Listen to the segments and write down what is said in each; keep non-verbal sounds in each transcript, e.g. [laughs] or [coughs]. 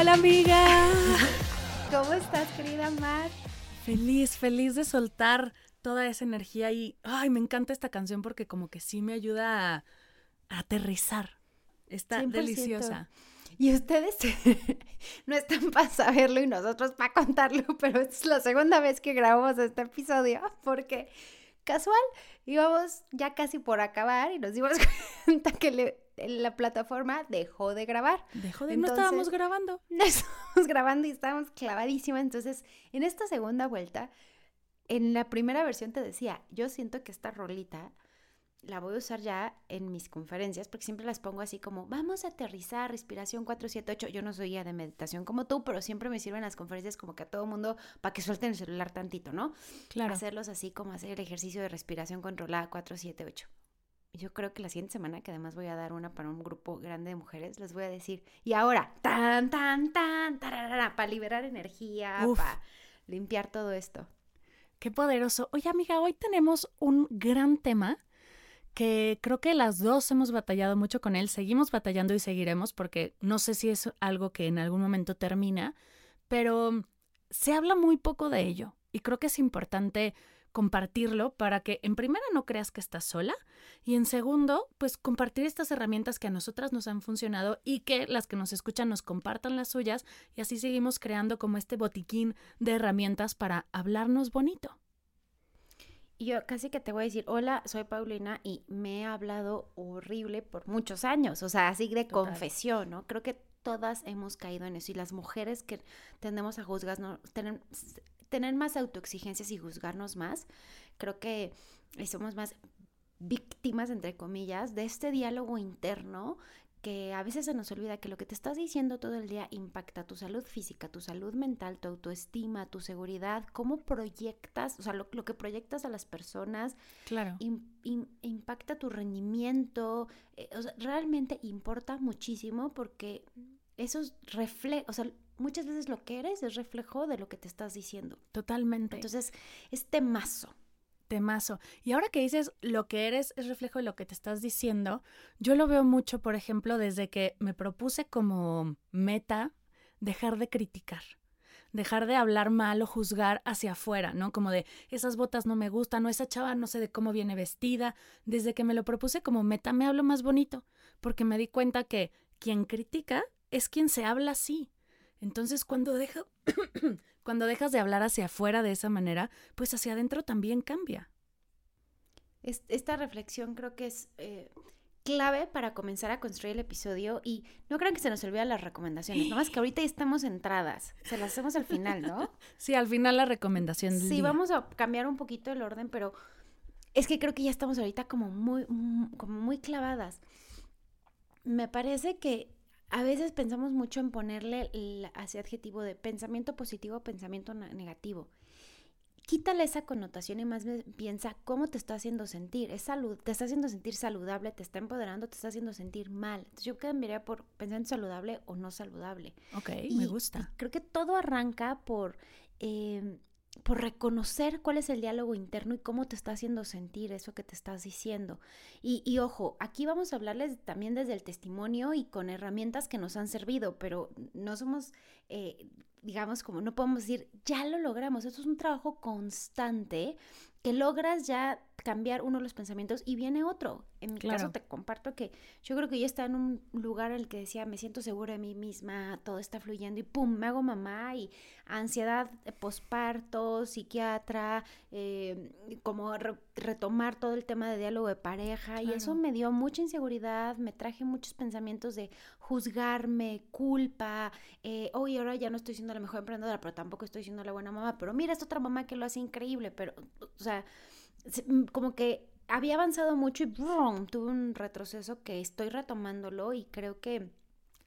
Hola amiga. ¿Cómo estás, querida Mar? Feliz, feliz de soltar toda esa energía y ay, me encanta esta canción porque como que sí me ayuda a, aterrizar. Está deliciosa. Y ustedes [laughs] no están para saberlo y nosotros para contarlo, [laughs] pero es la segunda vez que grabamos este episodio porque casual íbamos ya casi por acabar y nos dimos [laughs] cuenta que la plataforma dejó de grabar. Dejó de, no estábamos grabando. [laughs] No estábamos grabando y estábamos clavadísimas. Entonces, en esta segunda vuelta, en la primera versión te decía, yo siento que esta rolita la voy a usar ya en mis conferencias, porque siempre las pongo así como, vamos a aterrizar, respiración 478. Yo no soy ya de meditación como tú, pero siempre me sirven las conferencias como que a todo mundo para que suelten el celular tantito, ¿no? Claro. Hacerlos así como hacer el ejercicio de respiración controlada 478. Yo creo que la siguiente semana, que además voy a dar una para un grupo grande de mujeres, les voy a decir, y ahora, tan, tan, tan, para liberar energía, para limpiar todo esto. Qué poderoso. Oye, amiga, hoy tenemos un gran tema que creo que las dos hemos batallado mucho con él, seguimos batallando y seguiremos porque no sé si es algo que en algún momento termina, pero se habla muy poco de ello y creo que es importante compartirlo para que en primera no creas que estás sola y en segundo pues compartir estas herramientas que a nosotras nos han funcionado y que las que nos escuchan nos compartan las suyas y así seguimos creando como este botiquín de herramientas para hablarnos bonito. Y yo casi que te voy a decir, hola, soy Paulina y me he hablado horrible por muchos años, o sea, así de confesión, ¿no? Creo que todas hemos caído en eso y las mujeres que tendemos a juzgarnos, tener, tener más autoexigencias y juzgarnos más, creo que somos más víctimas, entre comillas, de este diálogo interno que a veces se nos olvida que lo que te estás diciendo todo el día impacta tu salud física, tu salud mental, tu autoestima, tu seguridad, cómo proyectas, o sea, lo, que proyectas a las personas, claro. impacta tu rendimiento, eh, o sea, realmente importa muchísimo porque eso refleja, o sea, muchas veces lo que eres es reflejo de lo que te estás diciendo. Totalmente. Entonces, este mazo temazo. Y ahora que dices lo que eres es reflejo de lo que te estás diciendo, yo lo veo mucho, por ejemplo, desde que me propuse como meta dejar de criticar dejar de hablar mal o juzgar hacia afuera, ¿no? Como de esas botas no me gustan, o esa chava no sé de cómo viene vestida. Desde que me lo propuse como meta me hablo más bonito, porque me di cuenta que quien critica es quien se habla así. Entonces cuando dejo [coughs] Cuando dejas de hablar hacia afuera de esa manera, pues hacia adentro también cambia. Esta reflexión creo que es eh, clave para comenzar a construir el episodio y no crean que se nos olvidan las recomendaciones, nomás que ahorita ya estamos entradas, se las hacemos al final, ¿no? [laughs] Sí, al final la recomendación. sí, vamos a cambiar un poquito el orden, pero es que creo que ya estamos ahorita como muy, como muy clavadas. Me parece que a veces pensamos mucho en ponerle el, adjetivo de pensamiento positivo o pensamiento negativo. Quítale esa connotación y más bien piensa cómo te está haciendo sentir. Es salud, te está haciendo sentir saludable, te está empoderando, te está haciendo sentir mal. Entonces yo cambiaría por pensamiento saludable o no saludable. Ok, me gusta. creo que todo arranca por eh, por reconocer cuál es el diálogo interno y cómo te está haciendo sentir eso que te estás diciendo. Y, ojo, aquí vamos a hablarles también desde el testimonio y con herramientas que nos han servido, pero no somos, eh, digamos, como no podemos decir, ya lo logramos. Esto es un trabajo constante que logras ya cambiar uno de los pensamientos y viene otro. En mi caso te comparto que yo creo que yo estaba en un lugar en el que decía, me siento segura de mí misma, todo está fluyendo y pum, me hago mamá y ansiedad posparto, psiquiatra, eh, como retomar todo el tema de diálogo de pareja y eso me dio mucha inseguridad, me traje muchos pensamientos de juzgarme, culpa, eh, hoy ahora ya no estoy siendo la mejor emprendedora, pero tampoco estoy siendo la buena mamá, pero mira, esta otra mamá que lo hace increíble, pero, o sea, como que había avanzado mucho y ¡brum! tuve un retroceso que estoy retomándolo y creo que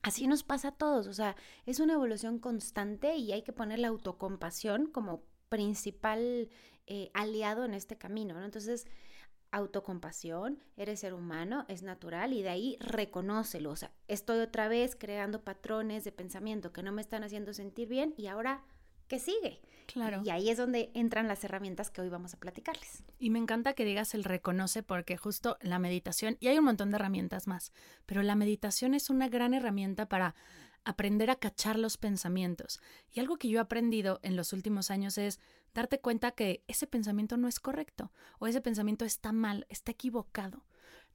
así nos pasa a todos, o sea, es una evolución constante y hay que poner la autocompasión como principal eh, aliado en este camino, ¿no? Entonces, autocompasión, eres ser humano, es natural y de ahí reconócelo, o sea, estoy otra vez creando patrones de pensamiento que no me están haciendo sentir bien y ahora ¿qué sigue? Claro. Y ahí es donde entran las herramientas que hoy vamos a platicarles. Y me encanta que digas el reconoce porque justo la meditación, y hay un montón de herramientas más, pero la meditación es una gran herramienta para aprender a cachar los pensamientos. Y algo que yo he aprendido en los últimos años es darte cuenta que ese pensamiento no es correcto o ese pensamiento está mal, está equivocado.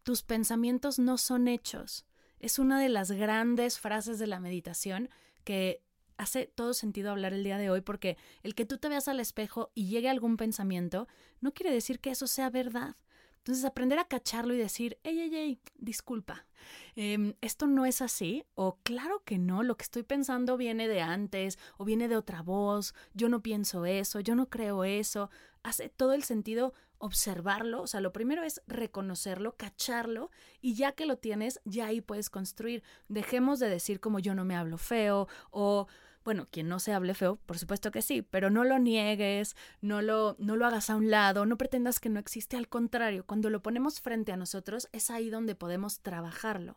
Tus pensamientos no son hechos. Es una de las grandes frases de la meditación que hace todo sentido hablar el día de hoy porque el que tú te veas al espejo y llegue algún pensamiento no quiere decir que eso sea verdad. Entonces, aprender a cacharlo y decir, ey, ey, ey, disculpa, em, esto no es así, o claro que no, lo que estoy pensando viene de antes, o viene de otra voz, yo no pienso eso, yo no creo eso. Hace todo el sentido observarlo, o sea, lo primero es reconocerlo, cacharlo, y ya que lo tienes, ya ahí puedes construir. Dejemos de decir como yo no me hablo feo, o bueno, quien no se hable feo, por supuesto que sí, pero no lo niegues, no lo, no lo hagas a un lado, no pretendas que no existe, al contrario, cuando lo ponemos frente a nosotros es ahí donde podemos trabajarlo.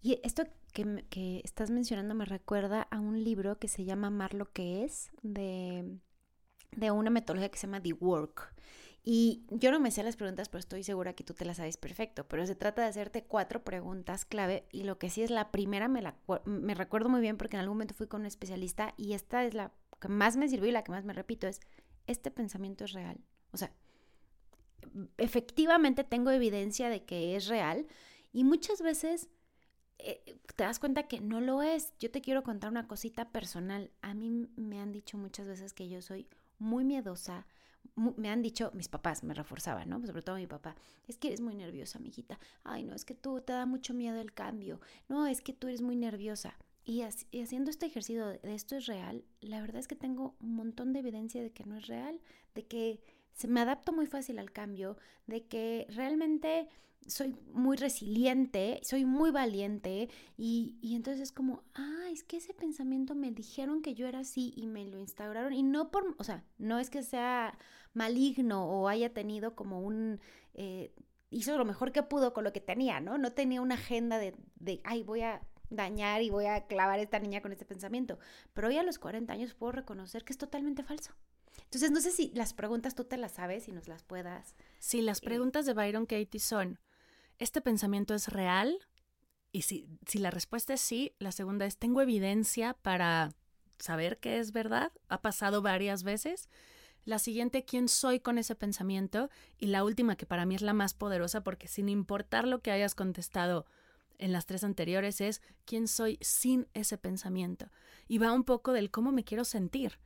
Y esto que, que estás mencionando me recuerda a un libro que se llama Amar lo que es, de, de una metodología que se llama The Work. Y yo no me sé las preguntas, pero estoy segura que tú te las sabes perfecto. Pero se trata de hacerte cuatro preguntas clave. Y lo que sí es la primera, me, la, me recuerdo muy bien porque en algún momento fui con un especialista y esta es la que más me sirvió y la que más me repito es, ¿este pensamiento es real? O sea, efectivamente tengo evidencia de que es real y muchas veces eh, te das cuenta que no lo es. Yo te quiero contar una cosita personal. A mí me han dicho muchas veces que yo soy muy miedosa, me han dicho, mis papás me reforzaban, ¿no? Sobre todo mi papá, es que eres muy nerviosa, mijita. Ay, no, es que tú te da mucho miedo el cambio. No, es que tú eres muy nerviosa. Y, haciendo este ejercicio de, esto es real, la verdad es que tengo un montón de evidencia de que no es real, de que me adapto muy fácil al cambio, de que realmente soy muy resiliente, soy muy valiente y, y, entonces es como, ah, es que ese pensamiento me dijeron que yo era así y me lo instauraron y no por, o sea, no es que sea maligno o haya tenido como un, eh, hizo lo mejor que pudo con lo que tenía, ¿no? No tenía una agenda de, de, ay, voy a dañar y voy a clavar a esta niña con este pensamiento, pero hoy a los 40 años puedo reconocer que es totalmente falso. Entonces, no sé si las preguntas tú te las sabes y nos las puedas. Sí, las eh, preguntas de Byron Katie son, ¿este pensamiento es real? Y si, si la respuesta es sí, la segunda es, ¿tengo evidencia para saber que es verdad? ¿Ha pasado varias veces? La siguiente, ¿quién soy con ese pensamiento? Y la última, que para mí es la más poderosa, porque sin importar lo que hayas contestado en las tres anteriores, es quién soy sin ese pensamiento. Y va un poco del cómo me quiero sentir.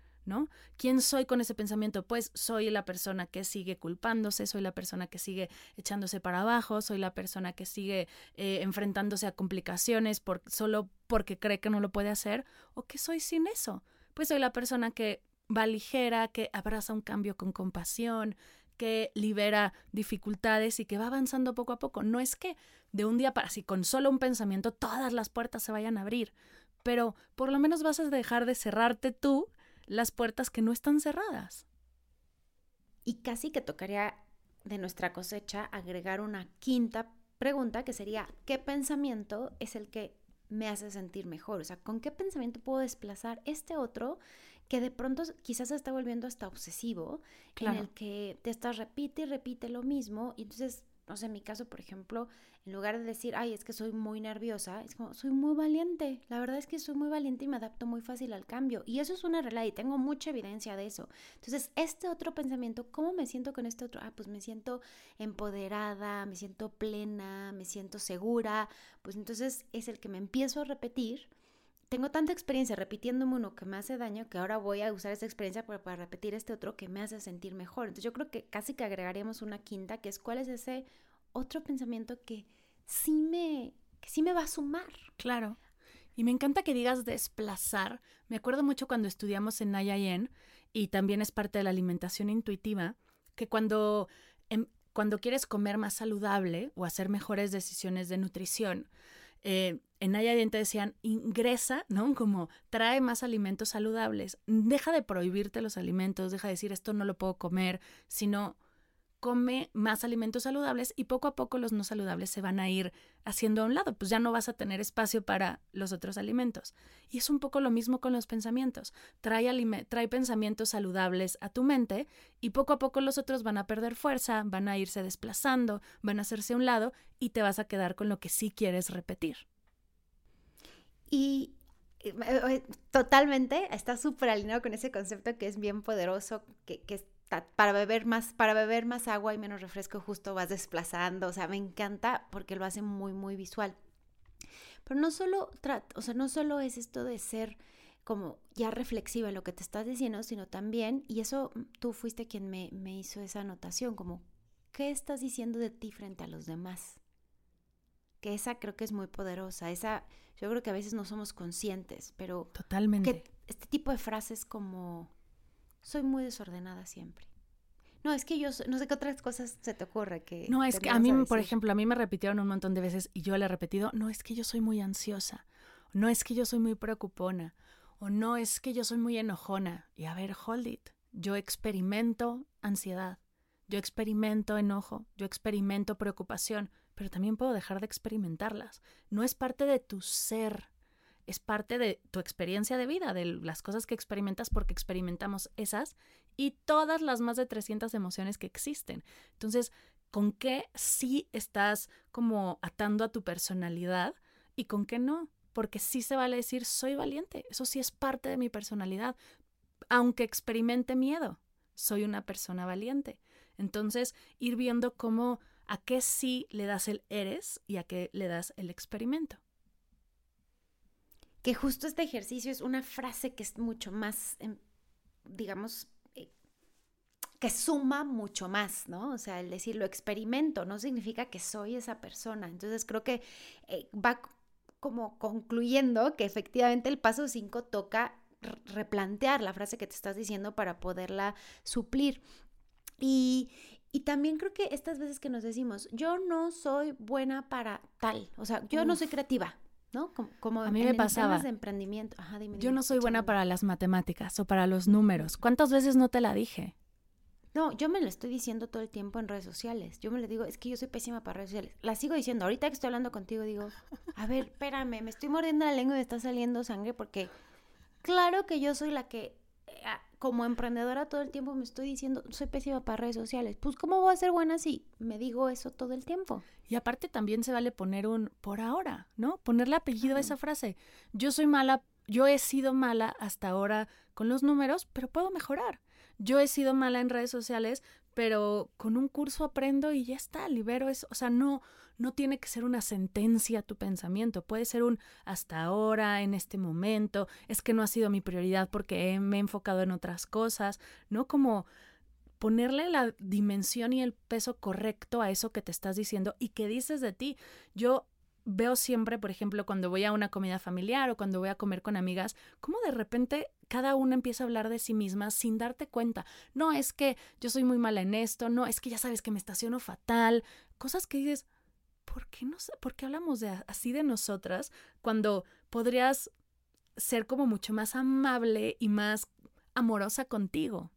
¿Quién soy con ese pensamiento? Pues soy la persona que sigue culpándose, soy la persona que sigue echándose para abajo, soy la persona que sigue eh, enfrentándose a complicaciones solo porque cree que no lo puede hacer, o que soy sin eso. Pues soy la persona que va ligera, que abraza un cambio con compasión, que libera dificultades y que va avanzando poco a poco. No es que de un día para así, con solo un pensamiento, todas las puertas se vayan a abrir, pero por lo menos vas a dejar de cerrarte tú las puertas que no están cerradas. Y casi que tocaría de nuestra cosecha agregar una quinta pregunta que sería, ¿qué pensamiento es el que me hace sentir mejor? O sea, ¿con qué pensamiento puedo desplazar este otro que de pronto quizás se está volviendo hasta obsesivo, en el que te estás repite y repite lo mismo y entonces no sé, en mi caso, por ejemplo, en lugar de decir, ay, es que soy muy nerviosa, es como, soy muy valiente. La verdad es que soy muy valiente y me adapto muy fácil al cambio. Y eso es una realidad y tengo mucha evidencia de eso. Entonces, este otro pensamiento, ¿cómo me siento con este otro? Ah, pues me siento empoderada, me siento plena, me siento segura. Pues entonces es el que me empiezo a repetir. Tengo tanta experiencia repitiéndome uno que me hace daño que ahora voy a usar esa experiencia para, repetir este otro que me hace sentir mejor. Entonces yo creo que casi que agregaríamos una quinta, que es cuál es ese otro pensamiento que sí me, que sí me va a sumar. Claro. Y me encanta que digas desplazar. Me acuerdo mucho cuando estudiamos en Nayayen y también es parte de la alimentación intuitiva, que cuando, em, cuando quieres comer más saludable o hacer mejores decisiones de nutrición, eh, en Nayayen te decían, ingresa, ¿no? Como trae más alimentos saludables. Deja de prohibirte los alimentos, deja de decir esto no lo puedo comer, sino come más alimentos saludables y poco a poco los no saludables se van a ir haciendo a un lado, pues ya no vas a tener espacio para los otros alimentos. Y es un poco lo mismo con los pensamientos. Trae, trae pensamientos saludables a tu mente y poco a poco los otros van a perder fuerza, van a irse desplazando, van a hacerse a un lado y te vas a quedar con lo que sí quieres repetir. Y eh, eh, totalmente está súper alineado con ese concepto que es bien poderoso, que, que para beber más, para beber más agua y menos refresco justo vas desplazando, o sea, me encanta porque lo hace muy, muy visual. Pero no solo, o sea, no solo es esto de ser como ya reflexiva en lo que te estás diciendo, sino también, y eso tú fuiste quien me, me hizo esa anotación, como, ¿qué estás diciendo de ti frente a los demás? Que esa creo que es muy poderosa, esa yo creo que a veces no somos conscientes, pero... Totalmente. este tipo de frases como, soy muy desordenada siempre. No, es que yo no sé qué otras cosas se te ocurre que... No, es que a mí, por ejemplo, a mí me repitieron un montón de veces y yo le he repetido, no es que yo soy muy ansiosa, no es que yo soy muy preocupona, o no es que yo soy muy enojona. Y a ver, hold it. Yo experimento ansiedad, yo experimento enojo, yo experimento preocupación, pero también puedo dejar de experimentarlas. No es parte de tu ser, es parte de tu experiencia de vida, de las cosas que experimentas porque experimentamos esas y todas las más de 300 emociones que existen. Entonces, ¿con qué sí estás como atando a tu personalidad y con qué no? Porque sí se vale decir, soy valiente, eso sí es parte de mi personalidad, aunque experimente miedo, soy una persona valiente. Entonces, ir viendo cómo, a qué sí le das el eres y a qué le das el experimento. Que justo este ejercicio es una frase que es mucho más, em, digamos, que suma mucho más, ¿no? O sea, el decir lo experimento no significa que soy esa persona. Entonces creo que eh, va como concluyendo que efectivamente el paso 5 toca replantear la frase que te estás diciendo para poderla suplir. Y, y también creo que estas veces que nos decimos, yo no soy buena para tal, o sea, yo no soy creativa, ¿no? Como, a mí me pasaba. de emprendimiento. Ajá, dime, yo no soy buena para las matemáticas o para los números. ¿Cuántas veces no te la dije? No, yo me lo estoy diciendo todo el tiempo en redes sociales. Yo me lo digo, es que yo soy pésima para redes sociales. La sigo diciendo. Ahorita que estoy hablando contigo, digo, a ver, espérame, me estoy mordiendo la lengua y me está saliendo sangre porque claro que yo soy la que, eh, como emprendedora, todo el tiempo me estoy diciendo, soy pésima para redes sociales. Pues, ¿cómo voy a ser buena si me digo eso todo el tiempo? Y aparte también se vale poner un por ahora, ¿no? Ponerle apellido a esa frase. Yo soy mala, yo he sido mala hasta ahora con los números, pero puedo mejorar. Yo he sido mala en redes sociales, pero con un curso aprendo y ya está, libero eso. O sea, no, no tiene que ser una sentencia tu pensamiento, puede ser un hasta ahora, en este momento, es que no ha sido mi prioridad porque me he enfocado en otras cosas, ¿no? Como ponerle la dimensión y el peso correcto a eso que te estás diciendo y que dices de ti. Yo veo siempre, por ejemplo, cuando voy a una comida familiar o cuando voy a comer con amigas, cómo de repente cada una empieza a hablar de sí misma sin darte cuenta. No es que yo soy muy mala en esto, no es que ya sabes que me estaciono fatal, cosas que dices, ¿por qué no por qué hablamos de así de nosotras cuando podrías ser como mucho más amable y más amorosa contigo?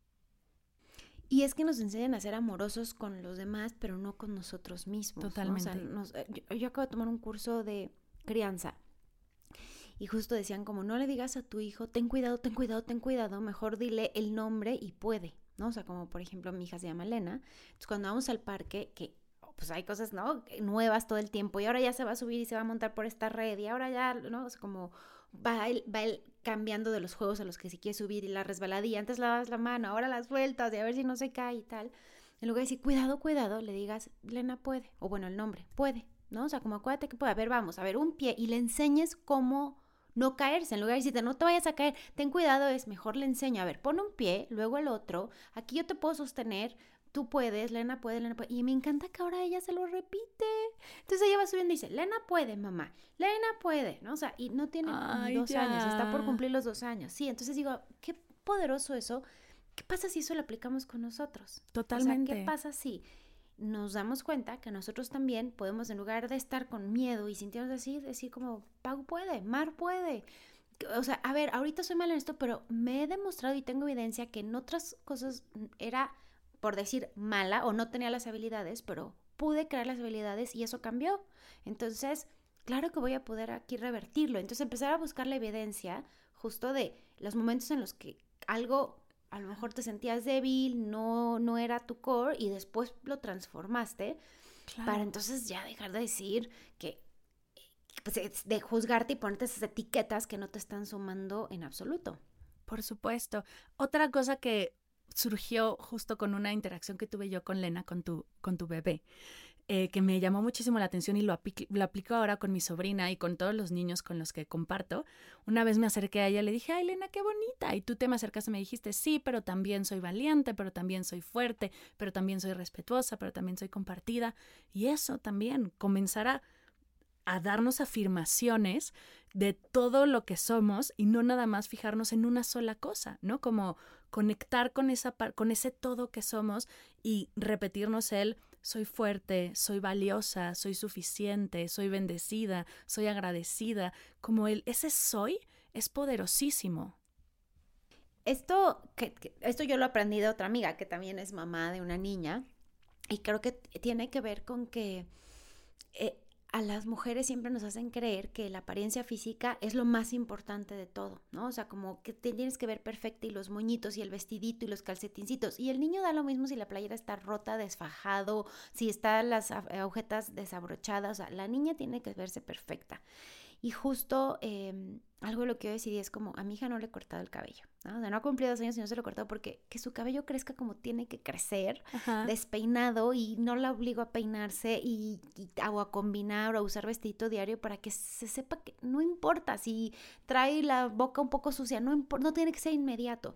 Y es que nos enseñan a ser amorosos con los demás, pero no con nosotros mismos. Totalmente. Eh, yo, acabo de tomar un curso de crianza y justo decían como no le digas a tu hijo, ten cuidado, ten cuidado, ten cuidado, mejor dile el nombre y puede, ¿no? O sea, como por ejemplo mi hija se llama Elena, entonces cuando vamos al parque, que pues hay cosas, ¿no? Nuevas todo el tiempo y ahora ya se va a subir y se va a montar por esta red y ahora ya, ¿no? O sea, como va él, va cambiando de los juegos a los que se quiere subir y la resbaladilla, antes la das la mano, ahora las vueltas y a ver si no se cae y tal. En lugar de decir, cuidado, cuidado, le digas, Lena puede, o bueno, el nombre, puede, ¿no? O sea, como acuérdate que puede, a ver, vamos, a ver, un pie y le enseñes cómo no caerse, en lugar de decirte, no te vayas a caer, ten cuidado, es mejor le enseño, a ver, pon un pie, luego el otro, aquí yo te puedo sostener, tú puedes, Lena puede, Lena puede. Y me encanta que ahora ella se lo repite. Entonces ella va subiendo y dice, Lena puede, mamá, Lena puede, ¿no? O sea, y no tiene dos años, está por cumplir los dos años. Sí, entonces digo, qué poderoso eso. ¿Qué pasa si eso lo aplicamos con nosotros? Totalmente. O sea, ¿qué pasa si nos damos cuenta que nosotros también podemos, en lugar de estar con miedo y sintiéndonos así, decir como, Pau puede, Mar puede. O sea, a ver, ahorita soy mal en esto, pero me he demostrado y tengo evidencia que en otras cosas era por decir mala o no tenía las habilidades, pero pude crear las habilidades y eso cambió. Entonces, claro que voy a poder aquí revertirlo. Entonces, empezar a buscar la evidencia justo de los momentos en los que algo a lo mejor te sentías débil, no, no era tu core y después lo transformaste para entonces ya dejar de decir que pues, de juzgarte y ponerte esas etiquetas que no te están sumando en absoluto. Por supuesto. Otra cosa que surgió justo con una interacción que tuve yo con Lena, con tu, con tu bebé, eh, que me llamó muchísimo la atención y lo, lo, aplico ahora con mi sobrina y con todos los niños con los que comparto. Una vez me acerqué a ella le dije, ay, Elena, qué bonita. Y tú te me acercaste y me dijiste, sí, pero también soy valiente, pero también soy fuerte, pero también soy respetuosa, pero también soy compartida. Y eso también, comenzará a darnos afirmaciones de todo lo que somos y no nada más fijarnos en una sola cosa, ¿no? Como conectar con, esa, con ese todo que somos y repetirnos el soy fuerte, soy valiosa, soy suficiente, soy bendecida, soy agradecida, como el ese soy es poderosísimo. Esto, que, esto yo lo aprendí de otra amiga que también es mamá de una niña y creo que tiene que ver con que eh, a las mujeres siempre nos hacen creer que la apariencia física es lo más importante de todo, ¿no? O sea, como que te tienes que ver perfecta y los moñitos y el vestidito y los calcetincitos. Y el niño da lo mismo si la playera está rota, desfajado, si están las agujetas desabrochadas. O sea, la niña tiene que verse perfecta. Y justo em, algo de lo que yo decidí es como a mi hija no le he cortado el cabello. ¿no? O sea, no ha cumplido dos años y no se lo he cortado porque que su cabello crezca como tiene que crecer, despeinado y no la obligo a peinarse y, o a combinar o a usar vestidito diario para que se sepa que no importa si trae la boca un poco sucia, no, no tiene que ser inmediato.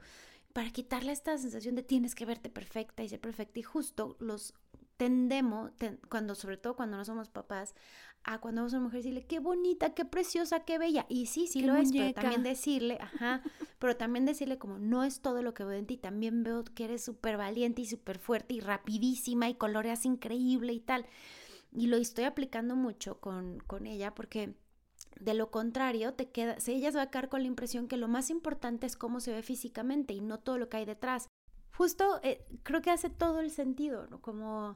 Para quitarle esta sensación de tienes que verte perfecta y ser perfecta y justo los tendemos, cuando sobre todo cuando no somos papás, a cuando vamos a una mujer decirle, qué bonita, qué preciosa, qué bella. Y sí, sí lo es, pero también decirle, ajá, [laughs] pero también decirle como, no es todo lo que veo en ti, también veo que eres súper valiente y súper fuerte y rapidísima y coloreas increíble y tal. Y lo estoy aplicando mucho con, con ella porque de lo contrario, te queda, si ella se va a quedar con la impresión que lo más importante es cómo se ve físicamente y no todo lo que hay detrás. Justo eh, creo que hace todo el sentido, ¿no? Como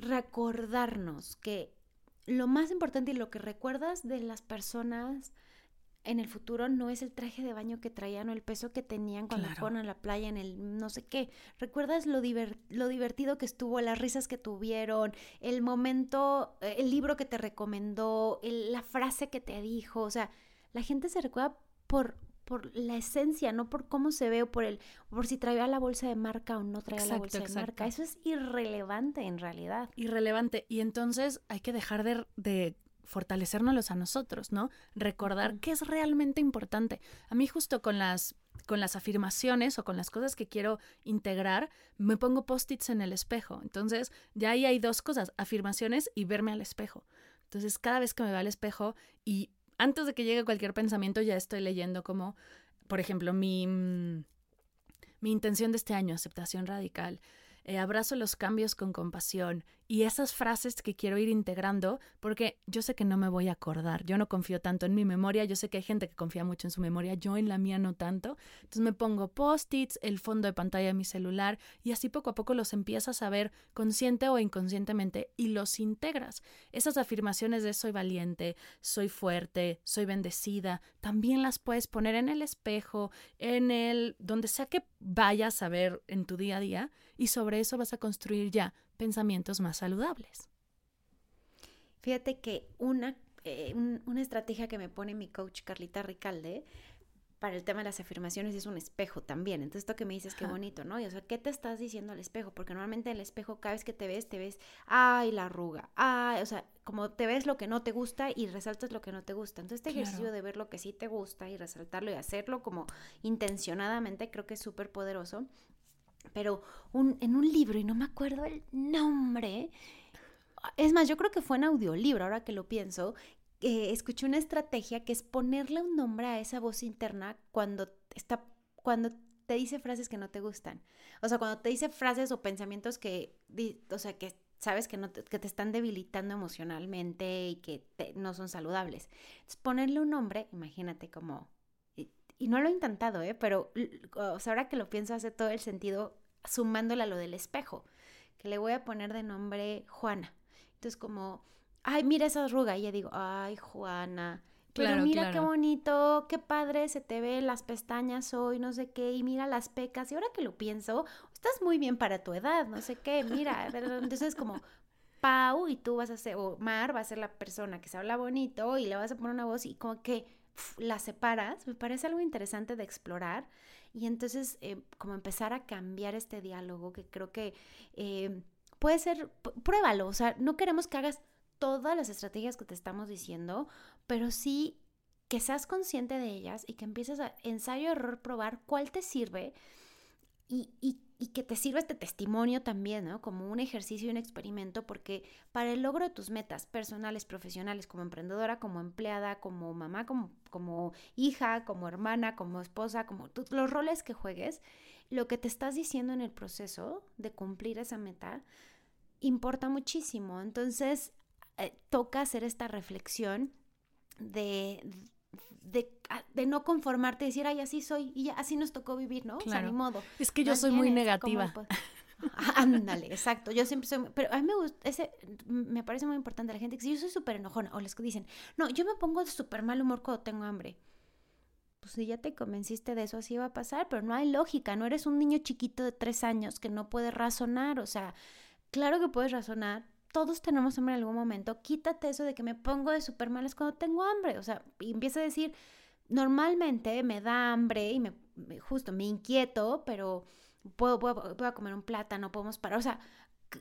Recordarnos que lo más importante y lo que recuerdas de las personas en el futuro no es el traje de baño que traían o el peso que tenían cuando fueron a la playa en el no sé qué. Recuerdas lo, lo divertido que estuvo, las risas que tuvieron, el momento, eh, el libro que te recomendó, la frase que te dijo. O sea, la gente se recuerda por por la esencia, no por cómo se ve o por el por si traía la bolsa de marca o no traía la bolsa de marca. Eso es irrelevante en realidad. Irrelevante. Y entonces hay que dejar de, de fortalecernos a nosotros, ¿no? Recordar qué es realmente importante. A mí justo con las con las afirmaciones o con las cosas que quiero integrar, me pongo post-its en el espejo. Entonces, ya ahí hay dos cosas, afirmaciones y verme al espejo. Entonces, cada vez que me veo al espejo y antes de que llegue cualquier pensamiento ya estoy leyendo como, por ejemplo, mi, mm, mi intención de este año, aceptación radical. Eh, abrazo los cambios con compasión y esas frases que quiero ir integrando, porque yo sé que no me voy a acordar, yo no confío tanto en mi memoria, yo sé que hay gente que confía mucho en su memoria, yo en la mía no tanto, entonces me pongo post-its, el fondo de pantalla de mi celular y así poco a poco los empiezas a ver consciente o inconscientemente y los integras. Esas afirmaciones de soy valiente, soy fuerte, soy bendecida, también las puedes poner en el espejo, en el donde sea que vayas a ver en tu día a día y sobre eso vas a construir ya pensamientos más saludables. Fíjate que una, eh, una estrategia que me pone mi coach Carlita Ricalde para el tema de las afirmaciones es un espejo también. Entonces, esto que me dices, qué bonito, ¿no? Y, o sea, ¿qué te estás diciendo al espejo? Porque normalmente en el espejo, cada vez que te ves, te ves, ay, la arruga, ay, o sea, como te ves lo que no te gusta y resaltas lo que no te gusta. Entonces, este ejercicio de ver lo que sí te gusta y resaltarlo y hacerlo como intencionadamente, creo que es súper poderoso pero en un libro, y no me acuerdo el nombre, es más, yo creo que fue en audiolibro, ahora que lo pienso, escuché una estrategia que es ponerle un nombre a esa voz interna cuando está, cuando te dice frases que no te gustan. O sea, cuando te dice frases o pensamientos que, o sea, que sabes que, no te, que te están debilitando emocionalmente y que no son saludables. Ponerle un nombre, imagínate como... Y, no lo he intentado, ¿eh? Pero o sea, ahora que lo pienso hace todo el sentido sumándole a lo del espejo, que le voy a poner de nombre Juana. Entonces como, ay, mira esa arruga. Y ya digo, ay, Juana. Pero mira qué bonito, qué padre se te ve las pestañas hoy, no sé qué, y mira las pecas. Y ahora que lo pienso, estás muy bien para tu edad, no sé qué, mira. Entonces como, Pau, y tú vas a ser, o Mar va a ser la persona que se habla bonito y le vas a poner una voz y como que la separas, me parece algo interesante de explorar. Y entonces, eh, como empezar a cambiar este diálogo, que creo que eh, puede ser, pruébalo, o sea, no queremos que hagas todas las estrategias que te estamos diciendo, pero sí que seas consciente de ellas y que empieces a ensayo, error, probar cuál te sirve y, y y que te sirva este testimonio también, ¿no? Como un ejercicio y un experimento, porque para el logro de tus metas personales, profesionales, como emprendedora, como empleada, como mamá, como, como hija, como hermana, como esposa, como los roles que juegues, lo que te estás diciendo en el proceso de cumplir esa meta importa muchísimo. Entonces, eh, toca hacer esta reflexión de, Ah, de, no conformarte, decir, ay, así soy y así nos tocó vivir, ¿no? O sea, ni modo. Es que yo soy muy negativa. [laughs] [laughs] Ándale, exacto. Yo siempre soy, pero a mí me gusta, ese, me parece muy importante la gente que si yo soy súper enojona o les dicen, no, yo me pongo de súper mal humor cuando tengo hambre. Pues si ya te convenciste de eso, así va a pasar, pero no hay lógica, no eres un niño chiquito de tres años que no puede razonar, o sea, claro que puedes razonar, todos tenemos hambre en algún momento, quítate eso de que me pongo de súper mal es cuando tengo hambre, o sea, y empieza a decir, normalmente me da hambre y me, justo me inquieto, pero puedo, puedo, puedo comer un plátano, podemos parar, o sea,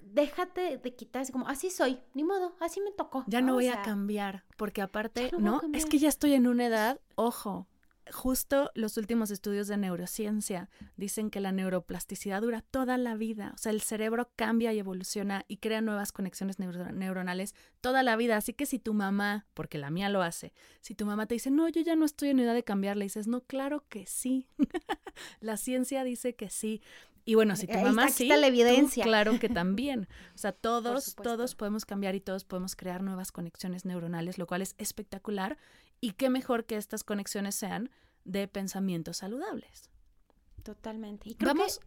déjate de quitar así como, así soy, ni modo, así me tocó. Ya no, voy a cambiar, porque aparte, ¿no? Es que ya estoy en una edad, ojo, justo los últimos estudios de neurociencia dicen que la neuroplasticidad dura toda la vida, o sea, el cerebro cambia y evoluciona y crea nuevas conexiones neuronales toda la vida, así que si tu mamá, porque la mía lo hace, si tu mamá te dice, no, yo ya no estoy en edad de cambiar, le dices, no, claro que sí, [laughs] la ciencia dice que sí. Y bueno, si tu mamá sí, la evidencia. claro que también. O sea, [laughs] todos, todos podemos cambiar y todos podemos crear nuevas conexiones neuronales, lo cual es espectacular. Y qué mejor que estas conexiones sean de pensamientos saludables. Totalmente. Y creo Vamos, que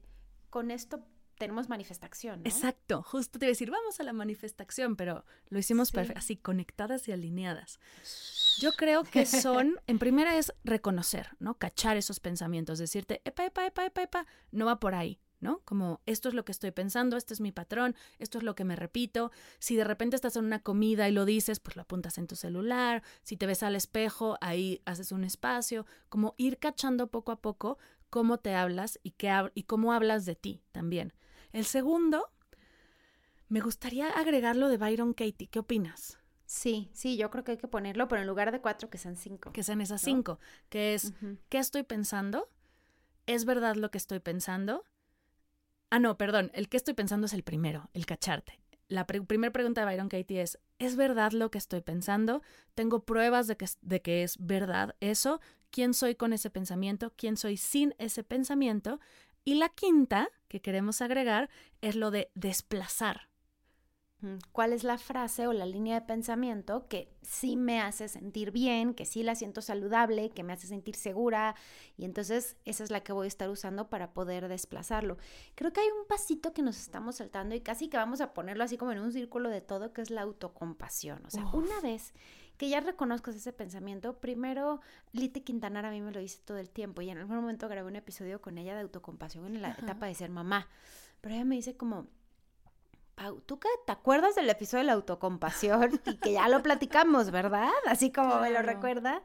con esto tenemos manifestación. Exacto, justo te iba a decir, vamos a la manifestación, pero lo hicimos así, conectadas y alineadas. Yo creo que [laughs] son, en primera es reconocer, ¿no? Cachar esos pensamientos, decirte, epa, epa, epa, epa, epa, no va por ahí. ¿No? Como esto es lo que estoy pensando, este es mi patrón, esto es lo que me repito. Si de repente estás en una comida y lo dices, pues lo apuntas en tu celular. Si te ves al espejo, ahí haces un espacio. Como ir cachando poco a poco cómo te hablas y, qué, y cómo hablas de ti también. El segundo, me gustaría agregarlo de Byron Katie. ¿Qué opinas? Sí, sí, yo creo que hay que ponerlo, pero en lugar de cuatro, que sean cinco. Que sean esas cinco, que es, ¿qué estoy pensando? ¿Es verdad lo que estoy pensando? Ah, no, perdón, el que estoy pensando es el primero, el cacharte. La primera pregunta de Byron Katie es, ¿es verdad lo que estoy pensando? ¿Tengo pruebas de que, de que es verdad eso? ¿Quién soy con ese pensamiento? ¿Quién soy sin ese pensamiento? Y la quinta que queremos agregar es lo de desplazar. ¿Cuál es la frase o la línea de pensamiento que sí me hace sentir bien, que sí la siento saludable, que me hace sentir segura? Y entonces esa es la que voy a estar usando para poder desplazarlo. Creo que hay un pasito que nos estamos saltando y casi que vamos a ponerlo así como en un círculo de todo, que es la autocompasión. O sea, una vez que ya reconozcas ese pensamiento, primero Liti Quintanar a mí me lo dice todo el tiempo y en algún momento grabé un episodio con ella de autocompasión en la etapa de ser mamá. Pero ella me dice como ¿tú qué te acuerdas del episodio de la autocompasión? [laughs] Y que ya lo platicamos, ¿verdad? Así como me lo recuerda.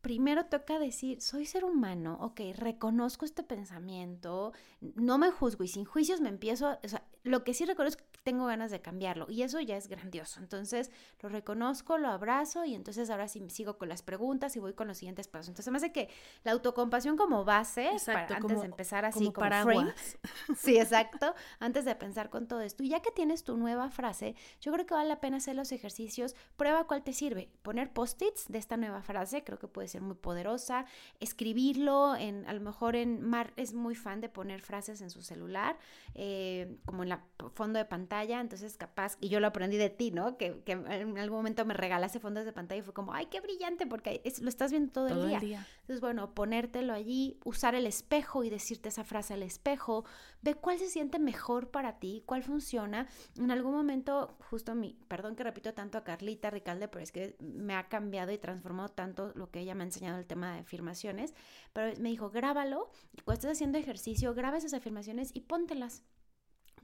Primero toca decir, soy ser humano, ok, reconozco este pensamiento, no me juzgo y sin juicios me empiezo, o sea, lo que sí reconozco es que tengo ganas de cambiarlo y eso ya es grandioso. Entonces lo reconozco, lo abrazo y entonces ahora sí me sigo con las preguntas y voy con los siguientes pasos. Entonces me hace que la autocompasión como base, para, antes de empezar así como, como [laughs] sí, exacto, antes de pensar con todo esto. Y ya que tienes tu nueva frase, yo creo que vale la pena hacer los ejercicios, prueba cuál te sirve. Poner post-its de esta nueva frase, creo que puede puede ser muy poderosa. Escribirlo, en, a lo mejor en Mar es muy fan de poner frases en su celular, eh, como en la fondo de pantalla, entonces capaz, y yo lo aprendí de ti, ¿no? Que, que en algún momento me regalaste fondos de pantalla y fue como, ay, qué brillante, porque lo estás viendo todo, el, día. el día. Entonces, bueno, ponértelo allí, usar el espejo y decirte esa frase al espejo, ve cuál se siente mejor para ti, cuál funciona. En algún momento, justo mi, perdón que repito tanto a Carlita Ricalde, pero es que me ha cambiado y transformado tanto lo que ella me ha enseñado el tema de afirmaciones, pero me dijo, grábalo cuando estés haciendo ejercicio, graba esas afirmaciones y póntelas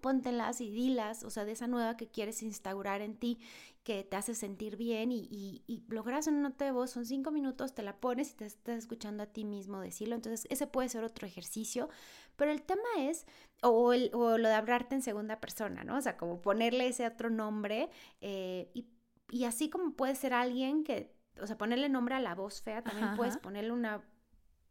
póntelas y dilas, o sea, de esa nueva que quieres instaurar en ti, que te hace sentir bien y, y, logras una nota de voz, son cinco minutos, te la pones y te estás escuchando a ti mismo decirlo, entonces ese puede ser otro ejercicio, pero el tema es, o, o lo de hablarte en segunda persona, ¿no? O sea, como ponerle ese otro nombre eh, y, y, así como puede ser alguien que, o sea, ponerle nombre a la voz fea, también puedes ponerle una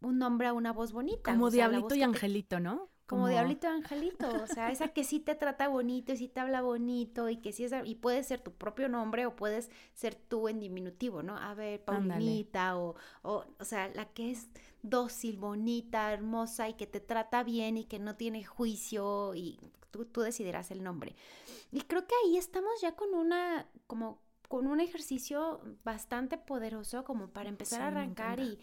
un nombre a una voz bonita. Como Diablito y Angelito, ¿no? Como, diablito angelito, o sea, esa que sí te trata bonito y sí te habla bonito y que sí es, y puede ser tu propio nombre o puedes ser tú en diminutivo, ¿no? A ver, Paulinita o, o, o sea, la que es dócil, bonita, hermosa y que te trata bien y que no tiene juicio y tú, tú decidirás el nombre. Y creo que ahí estamos ya con una, como con un ejercicio bastante poderoso como para empezar a arrancar y,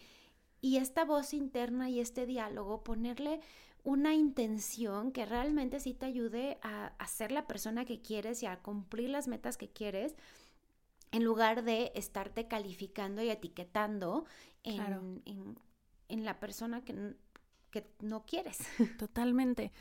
y esta voz interna y este diálogo, ponerle una intención que realmente sí te ayude a, ser la persona que quieres y a cumplir las metas que quieres en lugar de estarte calificando y etiquetando en, en, la persona que, que no quieres. [laughs] Totalmente.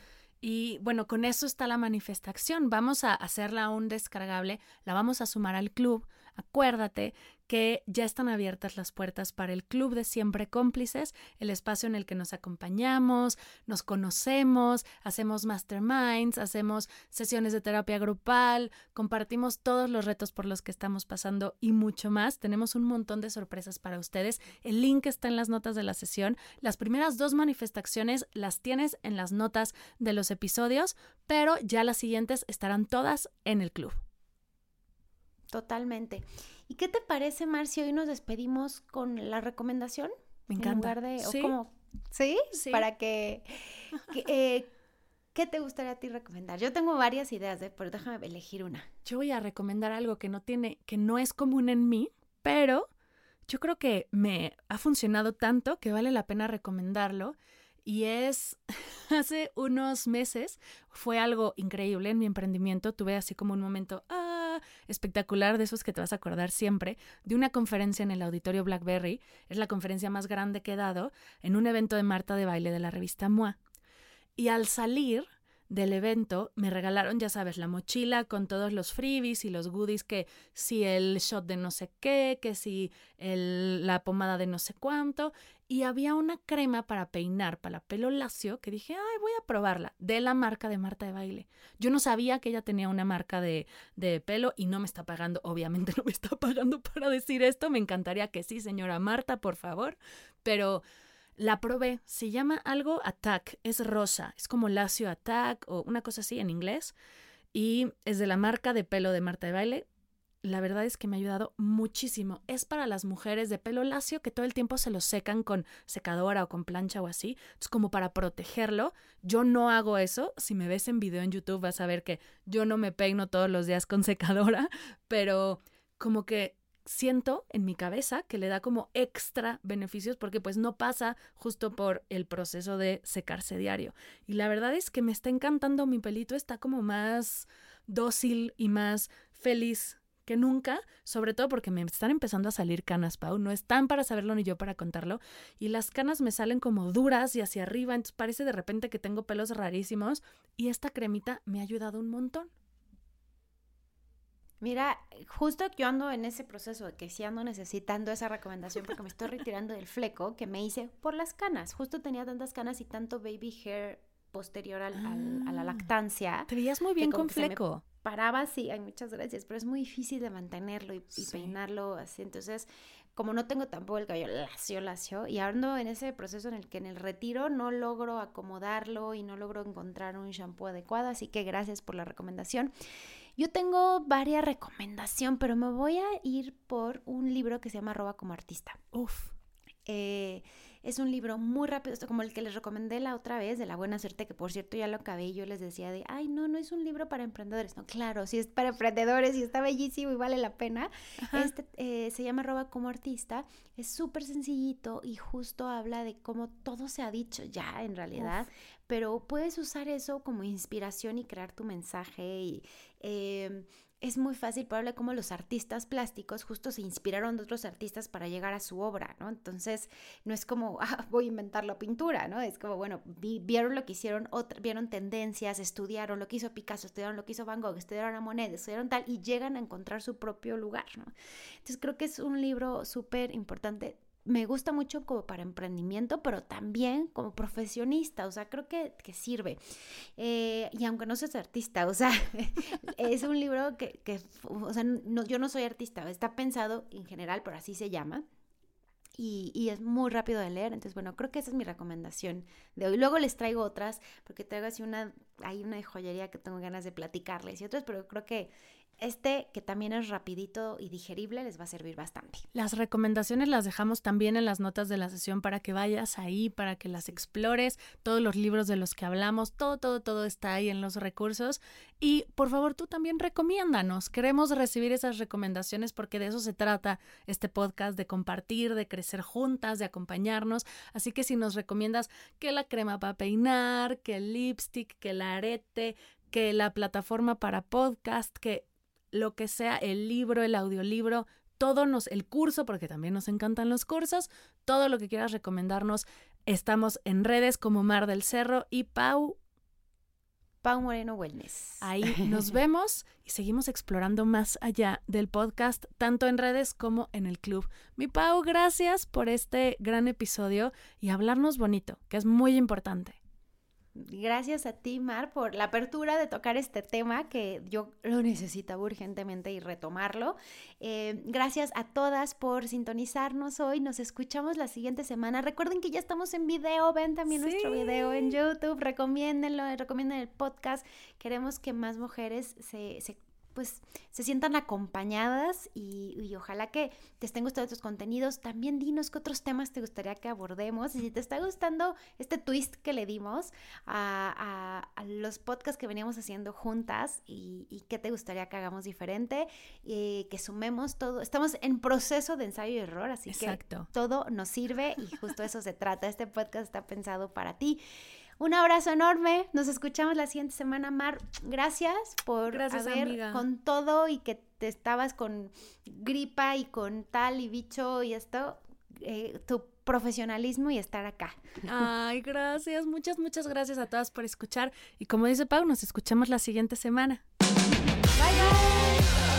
Y bueno, con eso está la manifestación. Vamos a hacerla un descargable, la vamos a sumar al club. Acuérdate que ya están abiertas las puertas para el Club de Siempre Cómplices, el espacio en el que nos acompañamos, nos conocemos, hacemos masterminds, hacemos sesiones de terapia grupal, compartimos todos los retos por los que estamos pasando y mucho más. Tenemos un montón de sorpresas para ustedes. El link está en las notas de la sesión. Las primeras dos manifestaciones las tienes en las notas de los episodios, pero ya las siguientes estarán todas en el club. Totalmente. ¿Y qué te parece, Marcio? Hoy nos despedimos con la recomendación. Me encanta. En lugar de, ¿Sí? ¿Sí? ¿Sí? Para que, eh, ¿qué te gustaría a ti recomendar? Yo tengo varias ideas, ¿eh? pero déjame elegir una. Yo voy a recomendar algo que no tiene, que no es común en mí, pero yo creo que me ha funcionado tanto que vale la pena recomendarlo. Y es, [laughs] hace unos meses fue algo increíble en mi emprendimiento. Tuve así como un momento, ah, espectacular de esos que te vas a acordar siempre, de una conferencia en el auditorio Blackberry. Es la conferencia más grande que he dado en un evento de Marta de baile de la revista MOA. Y al salir del evento me regalaron, ya sabes, la mochila con todos los freebies y los goodies, que si el shot de no sé qué, que si el, la pomada de no sé cuánto, y había una crema para peinar, para pelo lacio, que dije, ay, voy a probarla, de la marca de Marta de Baile. Yo no sabía que ella tenía una marca de, de pelo y no me está pagando, obviamente [laughs] no me está pagando para decir esto, me encantaría que sí, señora Marta, por favor, pero la probé, se llama algo Attack, es rosa, es como Lacio Attack o una cosa así en inglés y es de la marca de pelo de Marta de Baile. La verdad es que me ha ayudado muchísimo. Es para las mujeres de pelo lacio que todo el tiempo se lo secan con secadora o con plancha o así. Es como para protegerlo. Yo no hago eso. Si me ves en video en YouTube vas a ver que yo no me peino todos los días con [laughs] secadora, pero como que siento en mi cabeza que le da como extra beneficios porque pues no pasa justo por el proceso de secarse diario. Y la verdad es que me está encantando mi pelito, está como más dócil y más feliz que nunca, sobre todo porque me están empezando a salir canas, Pau, no están para saberlo ni yo para contarlo, y las canas me salen como duras y hacia arriba, entonces parece de repente que tengo pelos rarísimos, y esta cremita me ha ayudado un montón. Mira, justo yo ando en ese proceso de que sí ando necesitando esa recomendación porque me estoy [laughs] retirando del fleco que me hice por las canas. Justo tenía tantas canas y tanto baby hair posterior al, a la ah. lactancia. Te veías muy bien con fleco. Paraba, sí, hay muchas gracias, pero es muy difícil de mantenerlo y, peinarlo así. Entonces, como no tengo tampoco el cabello lacio, lacio, y ando en ese proceso en el que en el retiro no logro acomodarlo y no logro encontrar un shampoo adecuado, así que gracias por la recomendación. Yo tengo varias recomendaciones, pero me voy a ir por un libro que se llama Roba como artista. Uf. Eh, es un libro muy rápido, como el que les recomendé la otra vez, de La Buena Suerte, que por cierto ya lo acabé y yo les decía de, ay, no, no es un libro para emprendedores. No, claro, sí es para emprendedores y está bellísimo y vale la pena. Este eh, se llama Roba como artista, es súper sencillito y justo habla de cómo todo se ha dicho ya en realidad, pero puedes usar eso como inspiración y crear tu mensaje y... Eh, es muy fácil hablar cómo los artistas plásticos justo se inspiraron de otros artistas para llegar a su obra, ¿no? Entonces, no es como, [laughs] ah, voy a inventar la pintura, ¿no? Es como, bueno, vieron lo que hicieron, vieron tendencias, estudiaron lo que hizo Picasso, estudiaron lo que hizo Van Gogh, estudiaron a Monet, estudiaron tal, y llegan a encontrar su propio lugar, ¿no? Entonces, creo que es un libro súper importante me gusta mucho como para emprendimiento, pero también como profesionista, o sea, creo que, que sirve. Eh, y aunque no seas artista, o sea, [laughs] es un libro que, que o sea, no, yo no soy artista, está pensado en general, pero así se llama. Y, y, es muy rápido de leer. Entonces, bueno, creo que esa es mi recomendación de hoy. Luego les traigo otras, porque traigo así una, hay una joyería que tengo ganas de platicarles y otras, pero creo que este, que también es rapidito y digerible, les va a servir bastante. Las recomendaciones las dejamos también en las notas de la sesión para que vayas ahí, para que las explores. Todos los libros de los que hablamos, todo, todo, todo está ahí en los recursos. Y por favor, tú también recomiéndanos. Queremos recibir esas recomendaciones porque de eso se trata este podcast, de compartir, de crecer juntas, de acompañarnos. Así que si nos recomiendas que la crema para peinar, que el lipstick, que el arete, que la plataforma para podcast, que lo que sea, el libro, el audiolibro, todo nos, el curso, porque también nos encantan los cursos, todo lo que quieras recomendarnos. Estamos en redes como Mar del Cerro y Pau. Pau Moreno Wellness. Ahí [laughs] nos vemos y seguimos explorando más allá del podcast, tanto en redes como en el club. Mi Pau, gracias por este gran episodio y hablarnos bonito, que es muy importante. Gracias a ti, Mar, por la apertura de tocar este tema que yo lo necesitaba urgentemente y retomarlo. Eh, gracias a todas por sintonizarnos hoy. Nos escuchamos la siguiente semana. Recuerden que ya estamos en video. Ven también nuestro video en YouTube. Recomiéndenlo, recomienden el podcast. Queremos que más mujeres se, se pues se sientan acompañadas y, ojalá que te estén gustando tus contenidos. También dinos qué otros temas te gustaría que abordemos y si te está gustando este twist que le dimos a, los podcasts que veníamos haciendo juntas y, qué te gustaría que hagamos diferente y que sumemos todo. Estamos en proceso de ensayo y error, así que todo nos sirve y justo eso se trata. Este podcast está pensado para ti. Un abrazo enorme. Nos escuchamos la siguiente semana, Mar. Gracias por Gracias, haber con todo y que te estabas con gripa y con tal y bicho y esto. Eh, tu profesionalismo y estar acá. Ay, gracias. Muchas, muchas gracias a todas por escuchar. Y como dice Pau, nos escuchamos la siguiente semana. Bye, bye.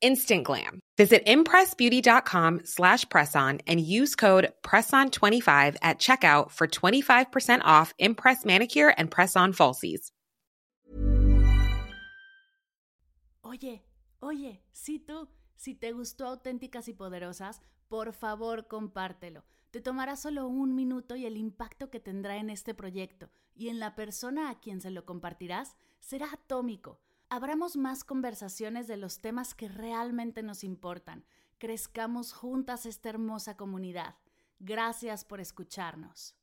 instant glam. Visit impressbeauty.com slash presson and use code PRESSON25 at checkout for 25% off Impress Manicure and Press-On Falsies. Oye, oye, si tú, si te gustó Auténticas y Poderosas, por favor compártelo. Te tomará solo un minuto y el impacto que tendrá en este proyecto y en la persona a quien se lo compartirás será atómico abramos más conversaciones de los temas que realmente nos importan. Crezcamos juntas esta hermosa comunidad. Gracias por escucharnos.